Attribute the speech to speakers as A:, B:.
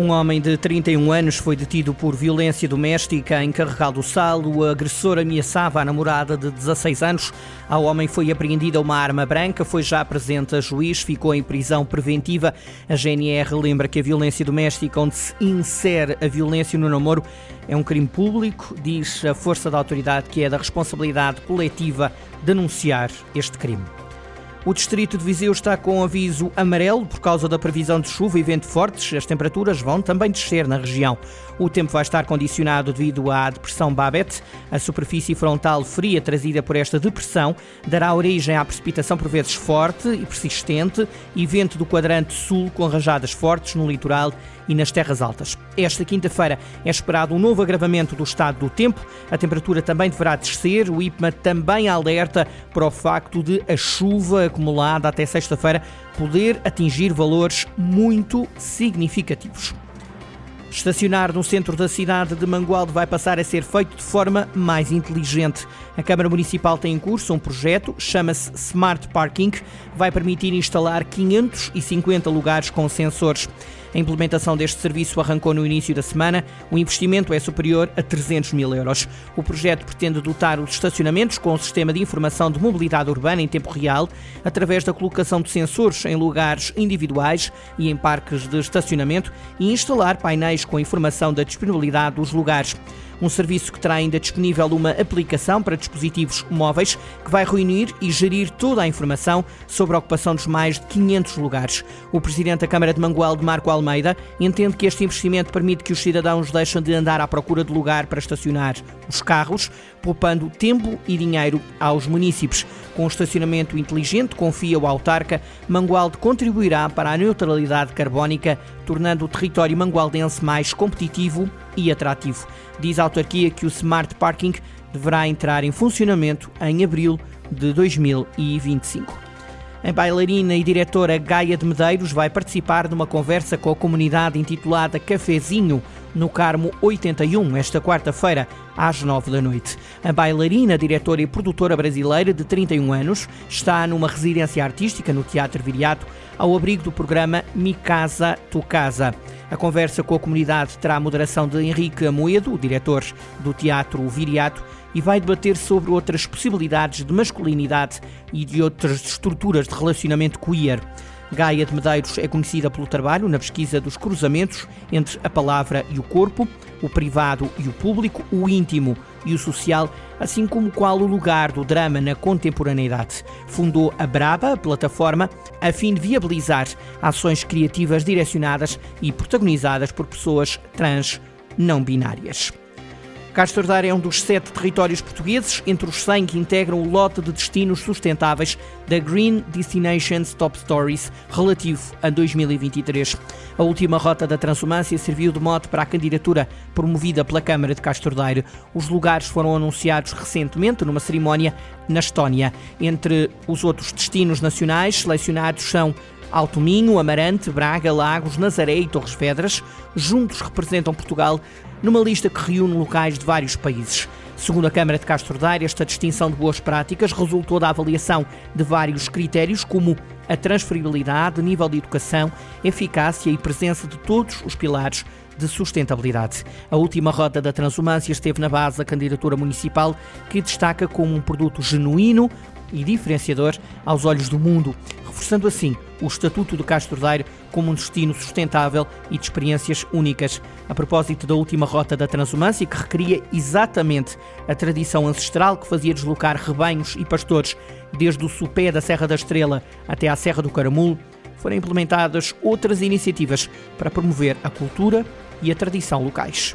A: Um homem de 31 anos foi detido por violência doméstica em Carregal do Sal. O agressor ameaçava a namorada de 16 anos. Ao homem foi apreendida uma arma branca, foi já presente a juiz, ficou em prisão preventiva. A GNR lembra que a violência doméstica, onde se insere a violência no namoro, é um crime público. Diz a força da autoridade que é da responsabilidade coletiva denunciar este crime. O distrito de Viseu está com aviso amarelo por causa da previsão de chuva e vento fortes. As temperaturas vão também descer na região. O tempo vai estar condicionado devido à depressão Babet. A superfície frontal fria trazida por esta depressão dará origem à precipitação por vezes forte e persistente e vento do quadrante sul com rajadas fortes no litoral e nas terras altas. Esta quinta-feira é esperado um novo agravamento do estado do tempo. A temperatura também deverá descer. O IPMA também alerta para o facto de a chuva acumulada até sexta-feira poder atingir valores muito significativos. Estacionar no centro da cidade de Mangualde vai passar a ser feito de forma mais inteligente. A Câmara Municipal tem em curso um projeto, chama-se Smart Parking, vai permitir instalar 550 lugares com sensores. A implementação deste serviço arrancou no início da semana. O investimento é superior a 300 mil euros. O projeto pretende dotar os estacionamentos com um sistema de informação de mobilidade urbana em tempo real, através da colocação de sensores em lugares individuais e em parques de estacionamento e instalar painéis com informação da disponibilidade dos lugares um serviço que terá ainda disponível uma aplicação para dispositivos móveis que vai reunir e gerir toda a informação sobre a ocupação dos mais de 500 lugares. O presidente da Câmara de Mangualde, Marco Almeida, entende que este investimento permite que os cidadãos deixem de andar à procura de lugar para estacionar os carros, poupando tempo e dinheiro aos municípios. Com o estacionamento inteligente, confia o autarca, Mangualde contribuirá para a neutralidade carbónica, tornando o território mangualdense mais competitivo e atrativo. Diz a autarquia que o Smart Parking deverá entrar em funcionamento em abril de 2025. A bailarina e diretora Gaia de Medeiros vai participar numa conversa com a comunidade intitulada Cafezinho, no Carmo 81, esta quarta-feira, às 9 da noite. A bailarina, diretora e produtora brasileira de 31 anos está numa residência artística no Teatro Viriato, ao abrigo do programa Mi Casa, Tu Casa. A conversa com a comunidade terá a moderação de Henrique Amoedo, diretor do Teatro Viriato, e vai debater sobre outras possibilidades de masculinidade e de outras estruturas de relacionamento queer. Gaia de Medeiros é conhecida pelo trabalho na pesquisa dos cruzamentos entre a palavra e o corpo, o privado e o público, o íntimo e o social, assim como qual o lugar do drama na contemporaneidade. Fundou a Braba, a plataforma, a fim de viabilizar ações criativas direcionadas e protagonizadas por pessoas trans não binárias. Castro Daire é um dos sete territórios portugueses entre os 100 que integram o lote de destinos sustentáveis da Green Destinations Top Stories relativo a 2023. A última rota da Transumância serviu de mote para a candidatura promovida pela Câmara de Castro Daire. Os lugares foram anunciados recentemente numa cerimónia na Estónia. Entre os outros destinos nacionais selecionados são Alto Minho, Amarante, Braga, Lagos, Nazaré e Torres Vedras, juntos representam Portugal numa lista que reúne locais de vários países. Segundo a Câmara de Castro Daire, esta distinção de boas práticas resultou da avaliação de vários critérios, como a transferibilidade, nível de educação, eficácia e presença de todos os pilares de sustentabilidade. A última roda da Transumância esteve na base da candidatura municipal, que destaca como um produto genuíno e diferenciador aos olhos do mundo, reforçando assim o Estatuto de Castro Daire como um destino sustentável e de experiências únicas. A propósito da última rota da Transumância, que requeria exatamente a tradição ancestral que fazia deslocar rebanhos e pastores desde o supé da Serra da Estrela até à Serra do Caramulo, foram implementadas outras iniciativas para promover a cultura e a tradição locais.